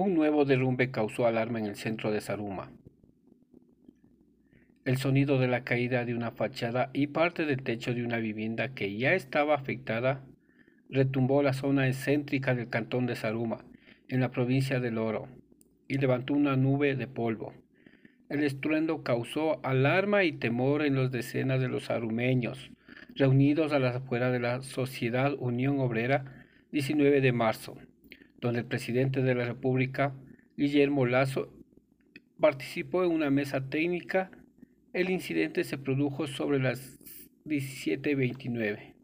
Un nuevo derrumbe causó alarma en el centro de Saruma. El sonido de la caída de una fachada y parte del techo de una vivienda que ya estaba afectada retumbó la zona excéntrica del cantón de Saruma, en la provincia del Oro, y levantó una nube de polvo. El estruendo causó alarma y temor en los decenas de los arumeños, reunidos a las afueras de la Sociedad Unión Obrera 19 de marzo donde el presidente de la República, Guillermo Lazo, participó en una mesa técnica. El incidente se produjo sobre las 17.29.